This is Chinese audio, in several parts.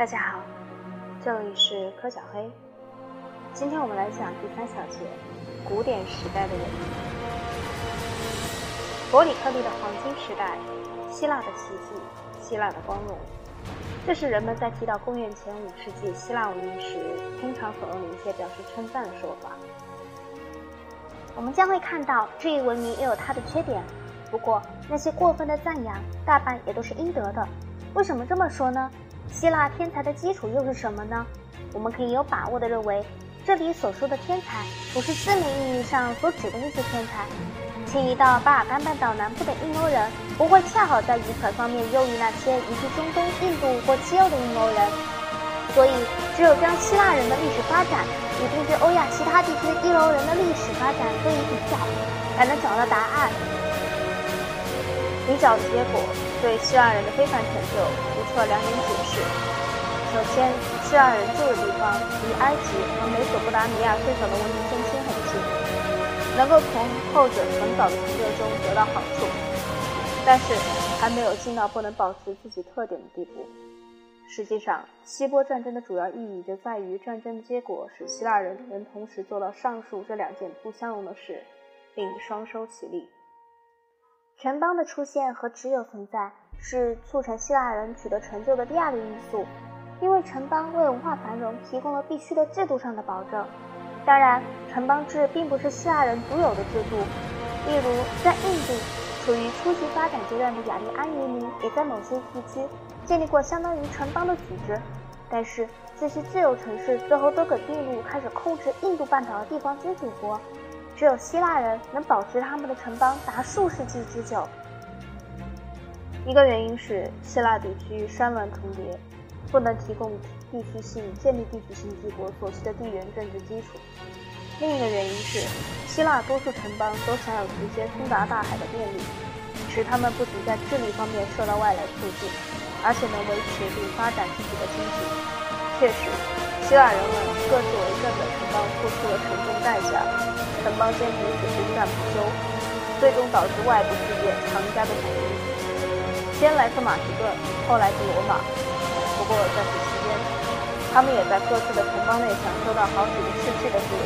大家好，这里是柯小黑。今天我们来讲第三小节：古典时代的人。伯里克利的黄金时代，希腊的奇迹，希腊的光荣，这是人们在提到公元前五世纪希腊文明时，通常所用的一些表示称赞的说法。我们将会看到这一文明也有它的缺点，不过那些过分的赞扬，大半也都是应得的。为什么这么说呢？希腊天才的基础又是什么呢？我们可以有把握地认为，这里所说的天才不是字面意义上所指的那些天才。迁移到巴尔干半岛南部的印欧人，不会恰好在遗传方面优于那些移居中东、印度或西欧的印欧人。所以，只有将希腊人的历史发展与定居欧亚其他地区的印欧人的历史发展做一比较，才能找到答案。比较结果对希腊人的非凡成就不错两点解释。首先，希腊人住的地方离埃及和美索不达米亚最早的文明中心很近，能够从后者很早的成就中得到好处，但是还没有近到不能保持自己特点的地步。实际上，希波战争的主要意义就在于战争的结果使希腊人能同时做到上述这两件不相容的事，并双收其利。城邦的出现和只有存在是促成希腊人取得成就的第二个因素，因为城邦为文化繁荣提供了必须的制度上的保证。当然，城邦制并不是希腊人独有的制度，例如在印度，处于初级发展阶段的雅利安移民也在某些地区建立过相当于城邦的组织。但是，这些自由城市最后都给并入开始控制印度半岛的地方君主国。只有希腊人能保持他们的城邦达数世纪之久。一个原因是希腊地区山峦重叠，不能提供地区性建立地区性帝国所需的地缘政治基础。另一个原因是希腊多数城邦都享有直接通达大海的便利，使他们不仅在治理方面受到外来促进，而且能维持并发展自己的经济。确实，希腊人们各自为政的城邦付出了沉重代价。城邦间彼此不战不休，最终导致外部世界强加的统一。先来自马其顿，后来自罗马。不过在此期间，他们也在各自的城邦内享受到好几个世纪的自由。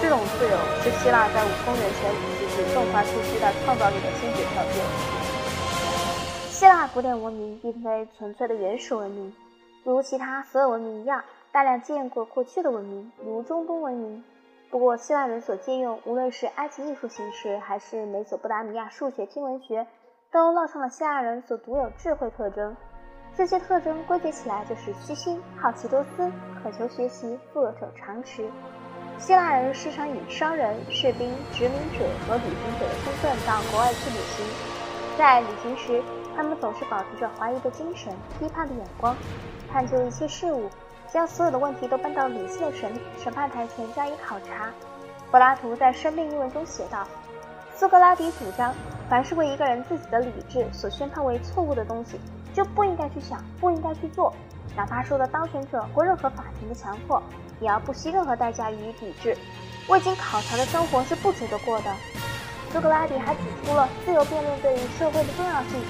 这种自由是希腊在五公元前五世纪迸发出巨大创造力的先决条件。希腊古典文明并非纯粹的原始文明，如其他所有文明一样，大量见过过去的文明，如中东文明。不过，希腊人所借用，无论是埃及艺术形式，还是美索不达米亚数学、天文学，都烙上了希腊人所独有智慧特征。这些特征归结起来就是虚心、好奇多思、渴求学习、富有长识。希腊人时常以商人、士兵、殖民者和旅行者的身份到国外去旅行，在旅行时，他们总是保持着怀疑的精神、批判的眼光，探究一切事物。将所有的问题都搬到理性的审审判台前加以考察。柏拉图在《生命》一文中写道：“苏格拉底主张，凡是为一个人自己的理智所宣判为错误的东西，就不应该去想，不应该去做，哪怕受到当权者或任何法庭的强迫，也要不惜任何代价予以抵制。未经考察的生活是不值得过的。”苏格拉底还指出了自由辩论对于社会的重要性。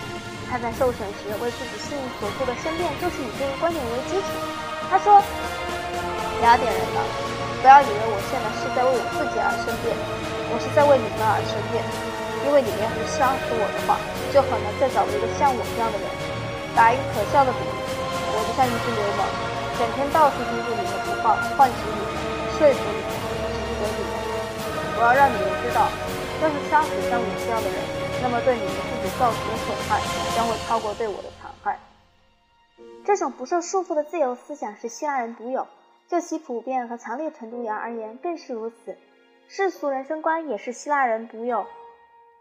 他在受审时为自己信所做的申辩，就是以这一观点为基础。他说：“雅典人了，不要以为我现在是在为我自己而申辩，我是在为你们而申辩。因为你们要是杀死我的话，就很难再找一个像我这样的人。打一个可笑的比喻，我就像一只流氓，整天到处盯着你们不放，唤醒你们，说服你们，指责你们。我要让你们知道，要是杀死像我这样的人，那么对你们自己造成的损害将会超过对我的残。”这种不受束缚的自由思想是希腊人独有，就其普遍和强烈程度而言更是如此。世俗人生观也是希腊人独有。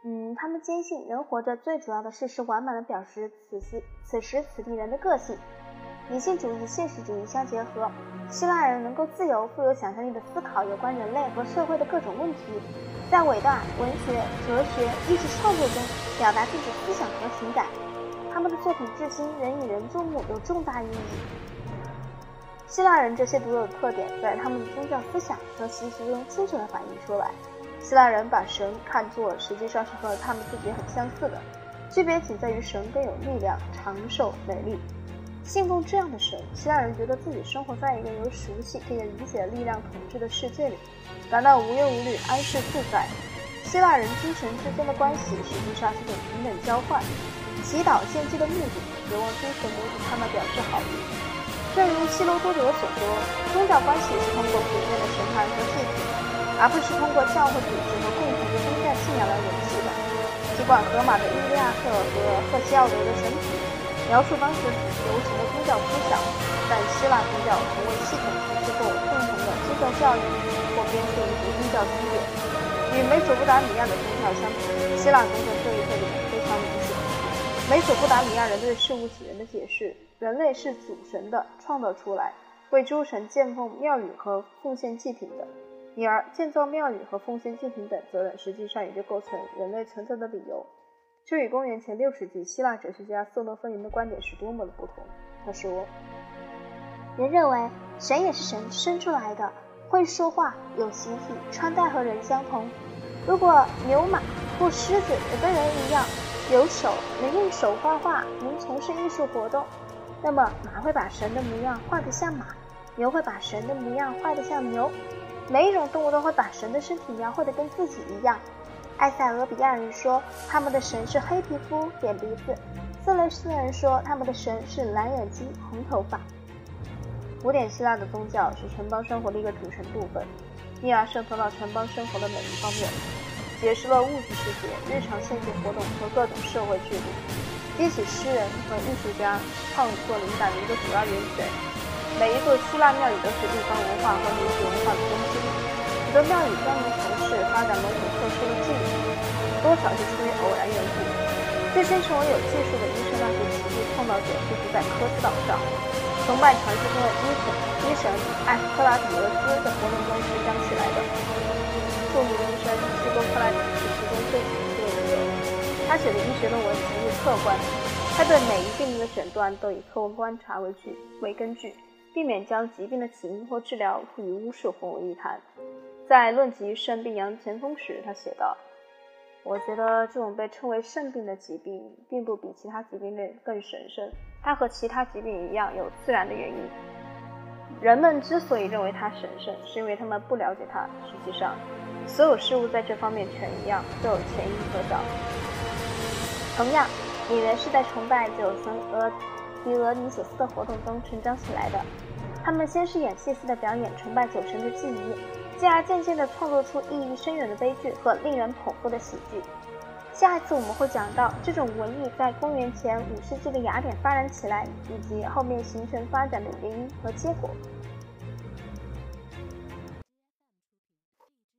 嗯，他们坚信人活着最主要的事是完满的表示此时此时此地人的个性。理性主义、现实主义相结合，希腊人能够自由、富有想象力的思考有关人类和社会的各种问题，在伟大文学、哲学、艺术创作中表达自己思想和情感。他们的作品至今仍引人注目，有重大意义。希腊人这些独有的特点，在他们的宗教思想和习俗中清楚地反映出来。希腊人把神看作实际上是和他们自己很相似的，区别仅在于神更有力量、长寿、美丽。信奉这样的神，希腊人觉得自己生活在一个由熟悉并理解的力量统治的世界里，感到无忧无虑、安适自在。希腊人诸神之间的关系实际上是种平等交换，祈祷献祭的目的，指望诸神给予他们表示好意。正如希罗多德所说，宗教关系是通过普遍的神坛和祭品，而不是通过教会组织和共同的宗教信仰来维系的。尽管荷马的《伊利亚特》和赫西奥德的《神曲》描述当时流行的宗教思想，但希腊宗教成为系统形式或共同的宗教教义或编出一部宗教经典。与美索不达米亚的宗教相比，希腊宗教这一特点。美索不达米亚人对事物起源的解释。人类是主神的创造出来，为诸神建奉庙宇和奉献祭品的，因而建造庙宇和奉献祭品等责任，实际上也就构成人类存在的理由。这与公元前六世纪希腊哲学家色诺芬尼的观点是多么的不同。他说：“人认为神也是神生出来的，会说话，有形体，穿戴和人相同。如果牛马或狮子也跟人一样，有手，能用手画画，能从事艺术活动。”那么马会把神的模样画得像马，牛会把神的模样画得像牛，每一种动物都会把神的身体描绘得跟自己一样。埃塞俄比亚人说他们的神是黑皮肤、扁鼻子；色雷斯人说他们的神是蓝眼睛、红头发。古典希腊的宗教是城邦生活的一个组成部分，因而渗透到城邦生活的每一方面，解释了物质世界、日常现实活动和各种社会制度。激起诗人和艺术家创作灵感的一个主要源泉。每一座希腊庙宇都是地方文化和民族文化的中心。许多庙宇专门从事发展某种特殊的技艺，多少是出于偶然缘故。最先成为有技术的医生那些奇迹创造者，就是在科斯岛上崇拜传说中的医神医神艾克拉底俄斯的活动中成长起来他写的医学论文极为客观，他对每一病人的诊断都以客观观察为据为根据，避免将疾病的起因或治疗赋予巫术混为一谈。在论及肾病杨前锋时，他写道：“我觉得这种被称为肾病的疾病，并不比其他疾病类更神圣。它和其他疾病一样有自然的原因。人们之所以认为它神圣，是因为他们不了解它。实际上，所有事物在这方面全一样，都有前因可找。”同样，演员是在崇拜酒神俄狄俄尼索斯的活动中成长起来的。他们先是演戏似的表演崇拜酒神的记忆，进而渐渐地创作出意义深远的悲剧和令人捧腹的喜剧。下一次我们会讲到这种文艺在公元前五世纪的雅典发展起来，以及后面形成发展的原因和结果。